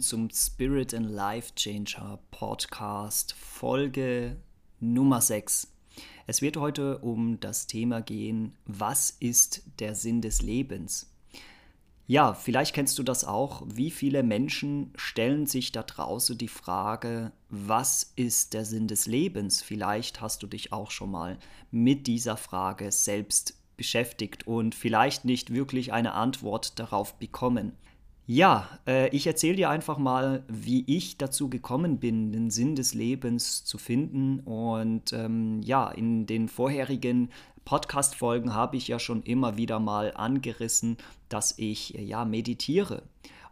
Zum Spirit and Life Changer Podcast Folge Nummer 6. Es wird heute um das Thema gehen, was ist der Sinn des Lebens? Ja, vielleicht kennst du das auch. Wie viele Menschen stellen sich da draußen die Frage, was ist der Sinn des Lebens? Vielleicht hast du dich auch schon mal mit dieser Frage selbst beschäftigt und vielleicht nicht wirklich eine Antwort darauf bekommen. Ja, äh, ich erzähle dir einfach mal, wie ich dazu gekommen bin, den Sinn des Lebens zu finden. Und ähm, ja, in den vorherigen Podcast-Folgen habe ich ja schon immer wieder mal angerissen, dass ich äh, ja meditiere.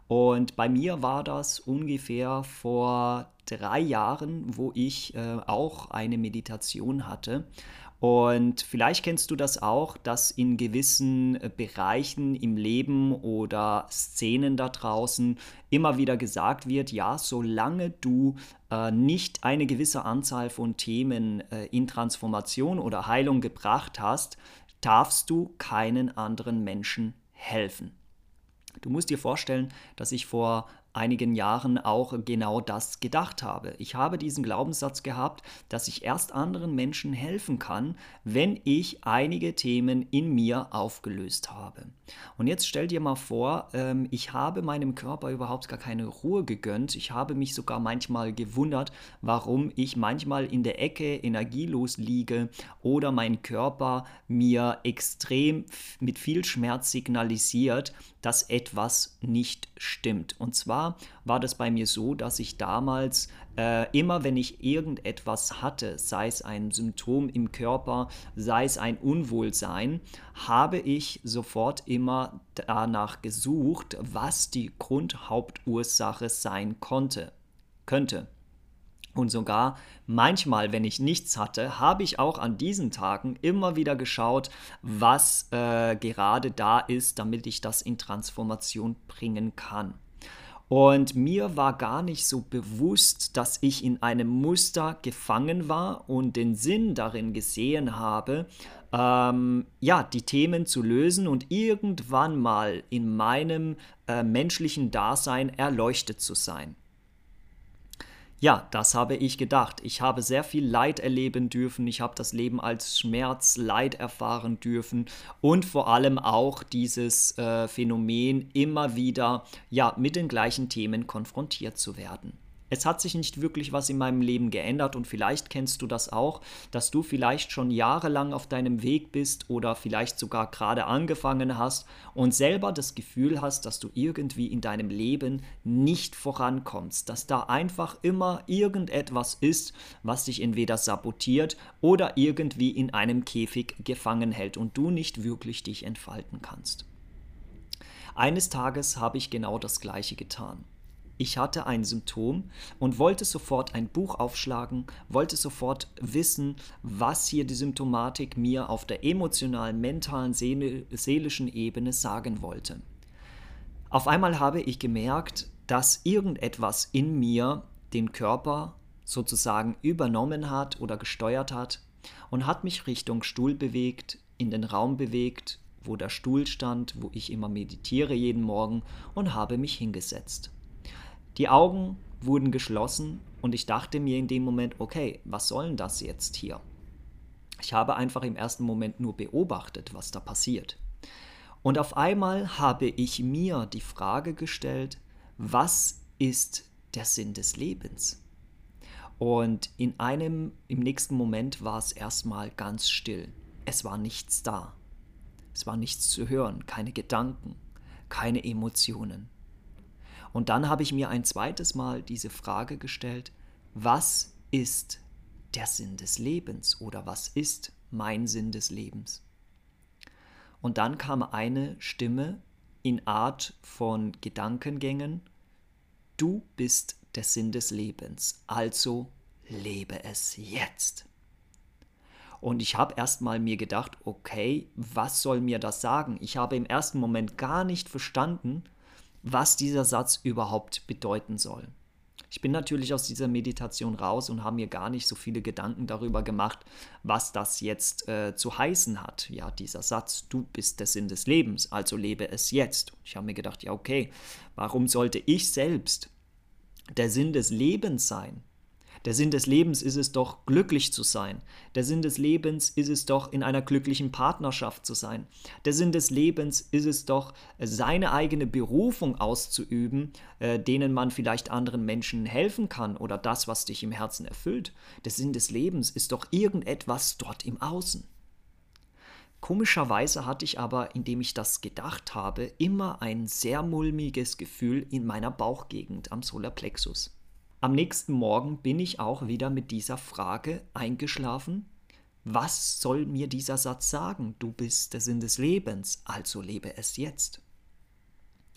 Und bei mir war das ungefähr vor drei Jahren, wo ich äh, auch eine Meditation hatte. Und vielleicht kennst du das auch, dass in gewissen äh, Bereichen im Leben oder Szenen da draußen immer wieder gesagt wird, ja, solange du äh, nicht eine gewisse Anzahl von Themen äh, in Transformation oder Heilung gebracht hast, darfst du keinen anderen Menschen helfen. Du musst dir vorstellen, dass ich vor einigen Jahren auch genau das gedacht habe. Ich habe diesen Glaubenssatz gehabt, dass ich erst anderen Menschen helfen kann, wenn ich einige Themen in mir aufgelöst habe. Und jetzt stell dir mal vor, ähm, ich habe meinem Körper überhaupt gar keine Ruhe gegönnt. Ich habe mich sogar manchmal gewundert, warum ich manchmal in der Ecke energielos liege oder mein Körper mir extrem mit viel Schmerz signalisiert, dass etwas nicht stimmt. Und zwar war das bei mir so, dass ich damals äh, immer, wenn ich irgendetwas hatte, sei es ein Symptom im Körper, sei es ein Unwohlsein, habe ich sofort immer danach gesucht, was die Grundhauptursache sein konnte, könnte. Und sogar manchmal, wenn ich nichts hatte, habe ich auch an diesen Tagen immer wieder geschaut, was äh, gerade da ist, damit ich das in Transformation bringen kann. Und mir war gar nicht so bewusst, dass ich in einem Muster gefangen war und den Sinn darin gesehen habe, ähm, ja, die Themen zu lösen und irgendwann mal in meinem äh, menschlichen Dasein erleuchtet zu sein. Ja, das habe ich gedacht. Ich habe sehr viel Leid erleben dürfen. Ich habe das Leben als Schmerz, Leid erfahren dürfen und vor allem auch dieses äh, Phänomen immer wieder ja mit den gleichen Themen konfrontiert zu werden es hat sich nicht wirklich was in meinem Leben geändert und vielleicht kennst du das auch, dass du vielleicht schon jahrelang auf deinem Weg bist oder vielleicht sogar gerade angefangen hast und selber das Gefühl hast, dass du irgendwie in deinem Leben nicht vorankommst, dass da einfach immer irgendetwas ist, was dich entweder sabotiert oder irgendwie in einem Käfig gefangen hält und du nicht wirklich dich entfalten kannst. Eines Tages habe ich genau das gleiche getan ich hatte ein Symptom und wollte sofort ein Buch aufschlagen, wollte sofort wissen, was hier die Symptomatik mir auf der emotionalen, mentalen, seelischen Ebene sagen wollte. Auf einmal habe ich gemerkt, dass irgendetwas in mir den Körper sozusagen übernommen hat oder gesteuert hat und hat mich Richtung Stuhl bewegt, in den Raum bewegt, wo der Stuhl stand, wo ich immer meditiere jeden Morgen und habe mich hingesetzt. Die Augen wurden geschlossen und ich dachte mir in dem Moment, okay, was soll denn das jetzt hier? Ich habe einfach im ersten Moment nur beobachtet, was da passiert. Und auf einmal habe ich mir die Frage gestellt, was ist der Sinn des Lebens? Und in einem, im nächsten Moment war es erstmal ganz still. Es war nichts da. Es war nichts zu hören, keine Gedanken, keine Emotionen. Und dann habe ich mir ein zweites Mal diese Frage gestellt, was ist der Sinn des Lebens oder was ist mein Sinn des Lebens? Und dann kam eine Stimme in Art von Gedankengängen, du bist der Sinn des Lebens, also lebe es jetzt. Und ich habe erstmal mir gedacht, okay, was soll mir das sagen? Ich habe im ersten Moment gar nicht verstanden, was dieser Satz überhaupt bedeuten soll. Ich bin natürlich aus dieser Meditation raus und habe mir gar nicht so viele Gedanken darüber gemacht, was das jetzt äh, zu heißen hat. Ja, dieser Satz, du bist der Sinn des Lebens, also lebe es jetzt. Ich habe mir gedacht, ja, okay, warum sollte ich selbst der Sinn des Lebens sein? Der Sinn des Lebens ist es doch, glücklich zu sein. Der Sinn des Lebens ist es doch, in einer glücklichen Partnerschaft zu sein. Der Sinn des Lebens ist es doch, seine eigene Berufung auszuüben, äh, denen man vielleicht anderen Menschen helfen kann oder das, was dich im Herzen erfüllt. Der Sinn des Lebens ist doch irgendetwas dort im Außen. Komischerweise hatte ich aber, indem ich das gedacht habe, immer ein sehr mulmiges Gefühl in meiner Bauchgegend am Solarplexus. Am nächsten Morgen bin ich auch wieder mit dieser Frage eingeschlafen. Was soll mir dieser Satz sagen? Du bist der Sinn des Lebens, also lebe es jetzt.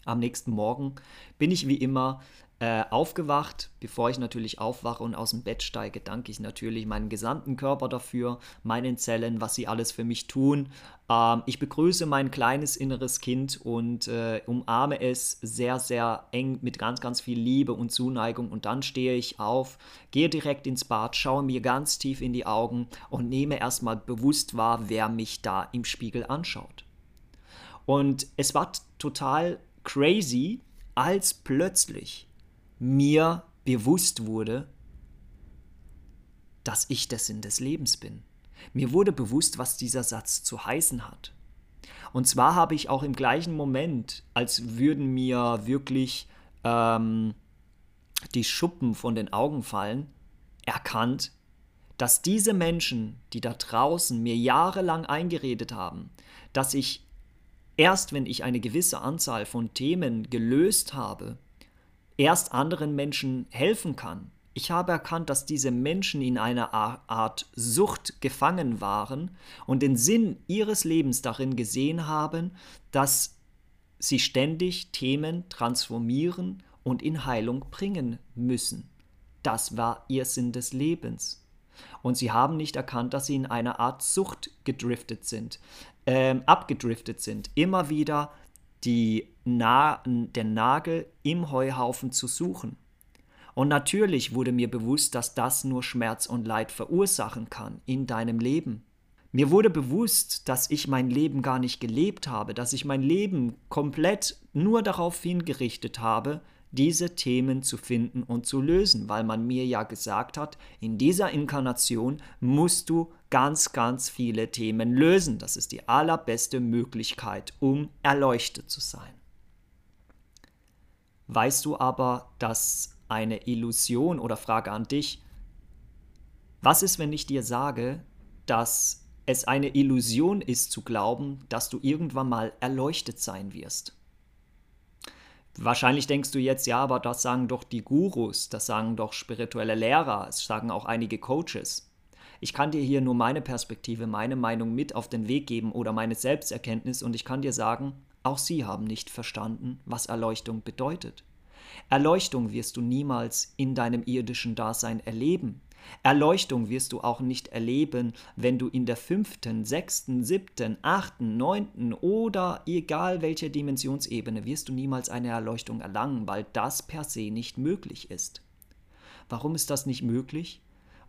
Am nächsten Morgen bin ich wie immer äh, aufgewacht. Bevor ich natürlich aufwache und aus dem Bett steige, danke ich natürlich meinem gesamten Körper dafür, meinen Zellen, was sie alles für mich tun. Ähm, ich begrüße mein kleines inneres Kind und äh, umarme es sehr, sehr eng mit ganz, ganz viel Liebe und Zuneigung. Und dann stehe ich auf, gehe direkt ins Bad, schaue mir ganz tief in die Augen und nehme erstmal bewusst wahr, wer mich da im Spiegel anschaut. Und es war total crazy, als plötzlich mir bewusst wurde, dass ich der Sinn des Lebens bin. Mir wurde bewusst, was dieser Satz zu heißen hat. Und zwar habe ich auch im gleichen Moment, als würden mir wirklich ähm, die Schuppen von den Augen fallen, erkannt, dass diese Menschen, die da draußen mir jahrelang eingeredet haben, dass ich erst, wenn ich eine gewisse Anzahl von Themen gelöst habe, erst anderen Menschen helfen kann. Ich habe erkannt, dass diese Menschen in einer Art Sucht gefangen waren und den Sinn ihres Lebens darin gesehen haben, dass sie ständig Themen transformieren und in Heilung bringen müssen. Das war ihr Sinn des Lebens. Und sie haben nicht erkannt, dass sie in einer Art Sucht gedriftet sind, äh, abgedriftet sind, immer wieder die Na den Nagel im Heuhaufen zu suchen. Und natürlich wurde mir bewusst, dass das nur Schmerz und Leid verursachen kann in deinem Leben. Mir wurde bewusst, dass ich mein Leben gar nicht gelebt habe, dass ich mein Leben komplett nur darauf hingerichtet habe, diese Themen zu finden und zu lösen, weil man mir ja gesagt hat, in dieser Inkarnation musst du ganz, ganz viele Themen lösen. Das ist die allerbeste Möglichkeit, um erleuchtet zu sein. Weißt du aber, dass eine Illusion oder Frage an dich, was ist, wenn ich dir sage, dass es eine Illusion ist zu glauben, dass du irgendwann mal erleuchtet sein wirst? Wahrscheinlich denkst du jetzt, ja, aber das sagen doch die Gurus, das sagen doch spirituelle Lehrer, es sagen auch einige Coaches. Ich kann dir hier nur meine Perspektive, meine Meinung mit auf den Weg geben oder meine Selbsterkenntnis und ich kann dir sagen, auch sie haben nicht verstanden, was Erleuchtung bedeutet. Erleuchtung wirst du niemals in deinem irdischen Dasein erleben. Erleuchtung wirst du auch nicht erleben, wenn du in der fünften, sechsten, siebten, achten, neunten oder egal welcher Dimensionsebene wirst du niemals eine Erleuchtung erlangen, weil das per se nicht möglich ist. Warum ist das nicht möglich?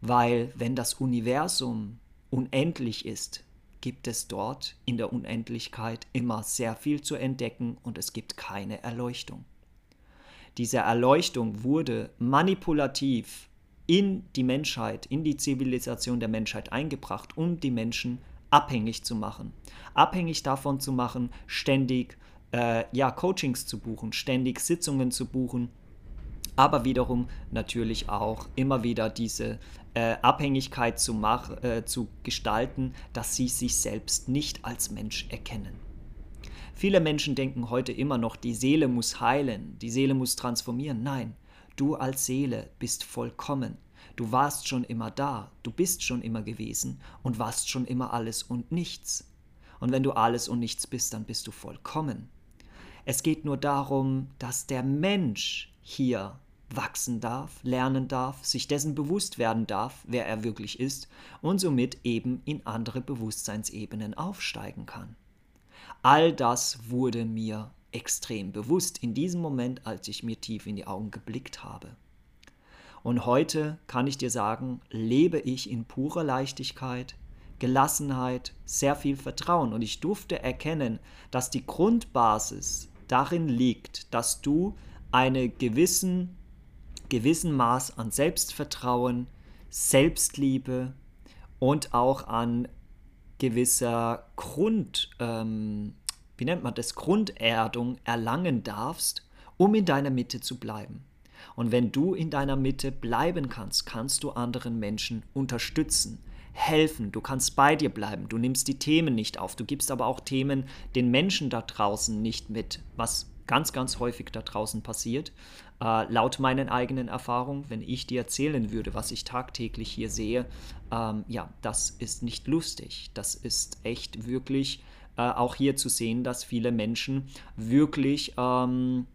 Weil wenn das Universum unendlich ist, gibt es dort in der Unendlichkeit immer sehr viel zu entdecken und es gibt keine Erleuchtung. Diese Erleuchtung wurde manipulativ in die Menschheit, in die Zivilisation der Menschheit eingebracht, um die Menschen abhängig zu machen. Abhängig davon zu machen, ständig äh, ja, Coachings zu buchen, ständig Sitzungen zu buchen, aber wiederum natürlich auch immer wieder diese äh, Abhängigkeit zu, mach, äh, zu gestalten, dass sie sich selbst nicht als Mensch erkennen. Viele Menschen denken heute immer noch, die Seele muss heilen, die Seele muss transformieren. Nein, Du als Seele bist vollkommen. Du warst schon immer da, du bist schon immer gewesen und warst schon immer alles und nichts. Und wenn du alles und nichts bist, dann bist du vollkommen. Es geht nur darum, dass der Mensch hier wachsen darf, lernen darf, sich dessen bewusst werden darf, wer er wirklich ist und somit eben in andere Bewusstseinsebenen aufsteigen kann. All das wurde mir extrem bewusst in diesem Moment, als ich mir tief in die Augen geblickt habe. Und heute kann ich dir sagen, lebe ich in purer Leichtigkeit, Gelassenheit, sehr viel Vertrauen. Und ich durfte erkennen, dass die Grundbasis darin liegt, dass du einen gewissen, gewissen Maß an Selbstvertrauen, Selbstliebe und auch an gewisser Grund, ähm, wie nennt man das, Grunderdung erlangen darfst, um in deiner Mitte zu bleiben. Und wenn du in deiner Mitte bleiben kannst, kannst du anderen Menschen unterstützen, helfen, du kannst bei dir bleiben, du nimmst die Themen nicht auf, du gibst aber auch Themen den Menschen da draußen nicht mit, was ganz, ganz häufig da draußen passiert. Äh, laut meinen eigenen Erfahrungen, wenn ich dir erzählen würde, was ich tagtäglich hier sehe, ähm, ja, das ist nicht lustig. Das ist echt wirklich äh, auch hier zu sehen, dass viele Menschen wirklich ähm,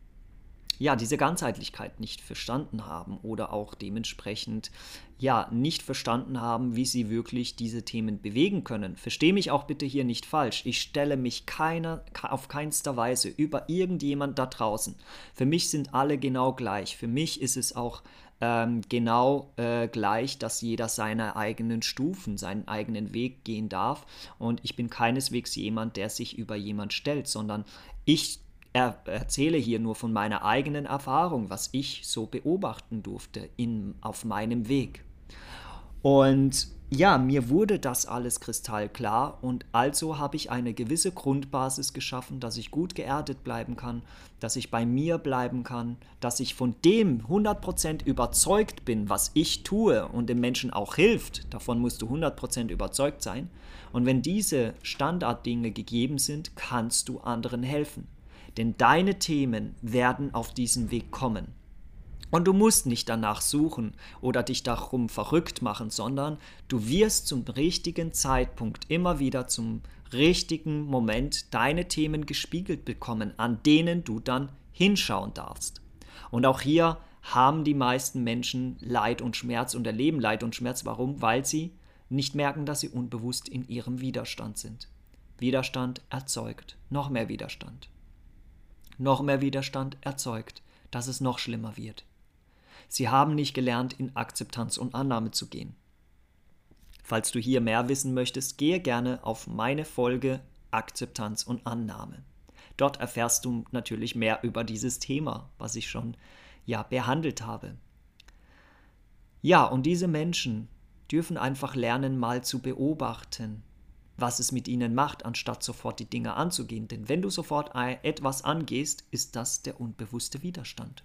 ja, diese Ganzheitlichkeit nicht verstanden haben oder auch dementsprechend ja nicht verstanden haben, wie sie wirklich diese Themen bewegen können. Verstehe mich auch bitte hier nicht falsch. Ich stelle mich keiner, auf keinster Weise über irgendjemand da draußen. Für mich sind alle genau gleich. Für mich ist es auch ähm, genau äh, gleich, dass jeder seine eigenen Stufen, seinen eigenen Weg gehen darf. Und ich bin keineswegs jemand, der sich über jemand stellt, sondern ich er erzähle hier nur von meiner eigenen Erfahrung, was ich so beobachten durfte in, auf meinem Weg. Und ja, mir wurde das alles kristallklar und also habe ich eine gewisse Grundbasis geschaffen, dass ich gut geerdet bleiben kann, dass ich bei mir bleiben kann, dass ich von dem 100% überzeugt bin, was ich tue und dem Menschen auch hilft. Davon musst du 100% überzeugt sein. Und wenn diese Standarddinge gegeben sind, kannst du anderen helfen. Denn deine Themen werden auf diesem Weg kommen. Und du musst nicht danach suchen oder dich darum verrückt machen, sondern du wirst zum richtigen Zeitpunkt immer wieder zum richtigen Moment deine Themen gespiegelt bekommen, an denen du dann hinschauen darfst. Und auch hier haben die meisten Menschen Leid und Schmerz und erleben Leid und Schmerz. Warum? Weil sie nicht merken, dass sie unbewusst in ihrem Widerstand sind. Widerstand erzeugt noch mehr Widerstand noch mehr Widerstand erzeugt, dass es noch schlimmer wird. Sie haben nicht gelernt, in Akzeptanz und Annahme zu gehen. Falls du hier mehr wissen möchtest, gehe gerne auf meine Folge Akzeptanz und Annahme. Dort erfährst du natürlich mehr über dieses Thema, was ich schon ja behandelt habe. Ja, und diese Menschen dürfen einfach lernen, mal zu beobachten, was es mit ihnen macht, anstatt sofort die Dinge anzugehen. Denn wenn du sofort etwas angehst, ist das der unbewusste Widerstand.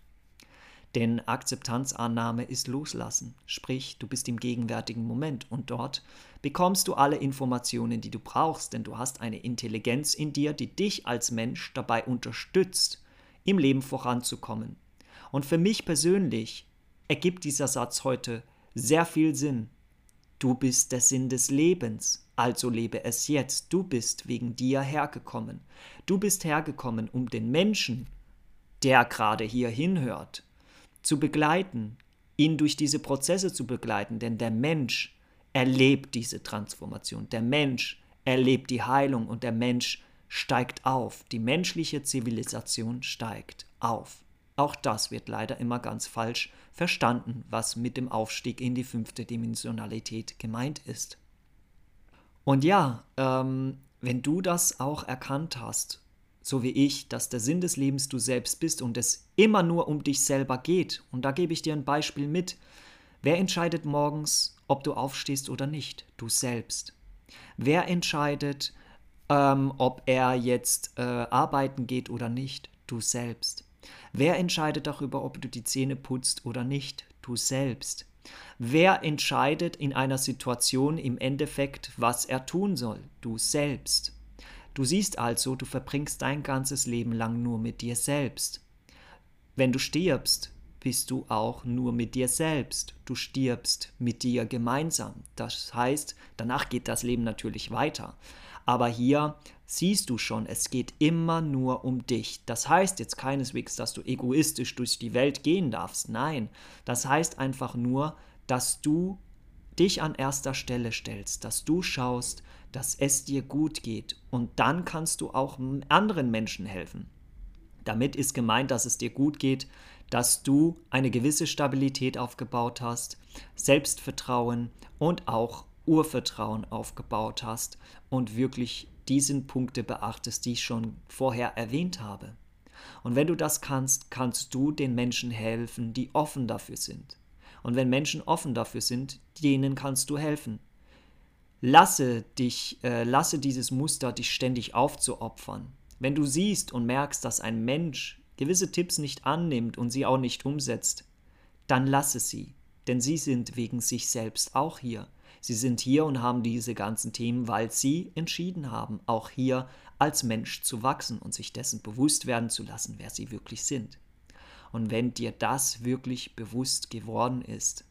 Denn Akzeptanzannahme ist Loslassen, sprich du bist im gegenwärtigen Moment und dort bekommst du alle Informationen, die du brauchst, denn du hast eine Intelligenz in dir, die dich als Mensch dabei unterstützt, im Leben voranzukommen. Und für mich persönlich ergibt dieser Satz heute sehr viel Sinn. Du bist der Sinn des Lebens. Also lebe es jetzt, du bist wegen dir hergekommen. Du bist hergekommen, um den Menschen, der gerade hier hinhört, zu begleiten, ihn durch diese Prozesse zu begleiten, denn der Mensch erlebt diese Transformation, der Mensch erlebt die Heilung und der Mensch steigt auf, die menschliche Zivilisation steigt auf. Auch das wird leider immer ganz falsch verstanden, was mit dem Aufstieg in die fünfte Dimensionalität gemeint ist. Und ja, ähm, wenn du das auch erkannt hast, so wie ich, dass der Sinn des Lebens du selbst bist und es immer nur um dich selber geht, und da gebe ich dir ein Beispiel mit, wer entscheidet morgens, ob du aufstehst oder nicht? Du selbst. Wer entscheidet, ähm, ob er jetzt äh, arbeiten geht oder nicht? Du selbst. Wer entscheidet darüber, ob du die Zähne putzt oder nicht? Du selbst. Wer entscheidet in einer Situation im Endeffekt, was er tun soll? Du selbst. Du siehst also, du verbringst dein ganzes Leben lang nur mit dir selbst. Wenn du stirbst, bist du auch nur mit dir selbst. Du stirbst mit dir gemeinsam. Das heißt, danach geht das Leben natürlich weiter. Aber hier siehst du schon, es geht immer nur um dich. Das heißt jetzt keineswegs, dass du egoistisch durch die Welt gehen darfst. Nein, das heißt einfach nur, dass du dich an erster Stelle stellst, dass du schaust, dass es dir gut geht und dann kannst du auch anderen Menschen helfen. Damit ist gemeint, dass es dir gut geht, dass du eine gewisse Stabilität aufgebaut hast, Selbstvertrauen und auch Urvertrauen aufgebaut hast und wirklich diesen Punkte beachtest, die ich schon vorher erwähnt habe. Und wenn du das kannst, kannst du den Menschen helfen, die offen dafür sind. Und wenn Menschen offen dafür sind, denen kannst du helfen. Lasse dich, äh, lasse dieses Muster, dich ständig aufzuopfern. Wenn du siehst und merkst, dass ein Mensch gewisse Tipps nicht annimmt und sie auch nicht umsetzt, dann lasse sie, denn sie sind wegen sich selbst auch hier. Sie sind hier und haben diese ganzen Themen, weil sie entschieden haben, auch hier als Mensch zu wachsen und sich dessen bewusst werden zu lassen, wer sie wirklich sind. Und wenn dir das wirklich bewusst geworden ist,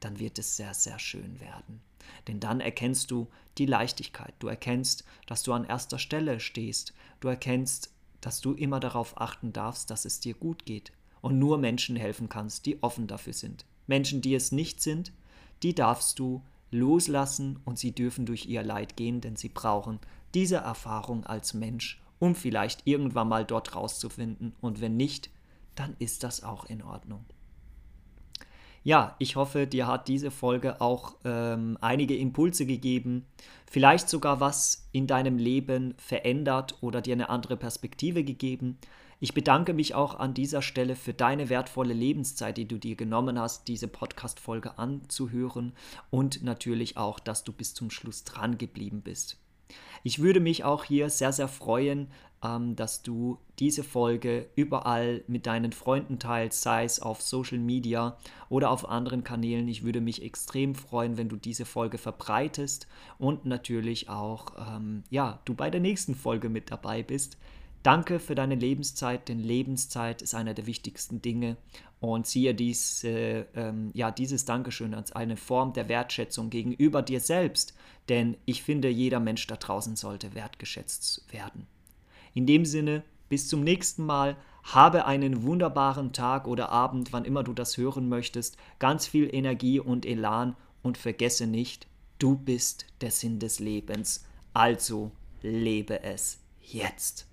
dann wird es sehr, sehr schön werden. Denn dann erkennst du die Leichtigkeit, du erkennst, dass du an erster Stelle stehst, du erkennst, dass du immer darauf achten darfst, dass es dir gut geht und nur Menschen helfen kannst, die offen dafür sind. Menschen, die es nicht sind, die darfst du loslassen und sie dürfen durch ihr Leid gehen, denn sie brauchen diese Erfahrung als Mensch, um vielleicht irgendwann mal dort rauszufinden und wenn nicht, dann ist das auch in Ordnung. Ja, ich hoffe, dir hat diese Folge auch ähm, einige Impulse gegeben, vielleicht sogar was in deinem Leben verändert oder dir eine andere Perspektive gegeben. Ich bedanke mich auch an dieser Stelle für deine wertvolle Lebenszeit, die du dir genommen hast, diese Podcast-Folge anzuhören und natürlich auch, dass du bis zum Schluss dran geblieben bist. Ich würde mich auch hier sehr, sehr freuen, ähm, dass du diese Folge überall mit deinen Freunden teilst, sei es auf Social Media oder auf anderen Kanälen. Ich würde mich extrem freuen, wenn du diese Folge verbreitest und natürlich auch, ähm, ja, du bei der nächsten Folge mit dabei bist. Danke für deine Lebenszeit, denn Lebenszeit ist einer der wichtigsten Dinge. Und siehe dies, äh, ähm, ja, dieses Dankeschön als eine Form der Wertschätzung gegenüber dir selbst. Denn ich finde, jeder Mensch da draußen sollte wertgeschätzt werden. In dem Sinne, bis zum nächsten Mal. Habe einen wunderbaren Tag oder Abend, wann immer du das hören möchtest. Ganz viel Energie und Elan und vergesse nicht, du bist der Sinn des Lebens. Also lebe es jetzt.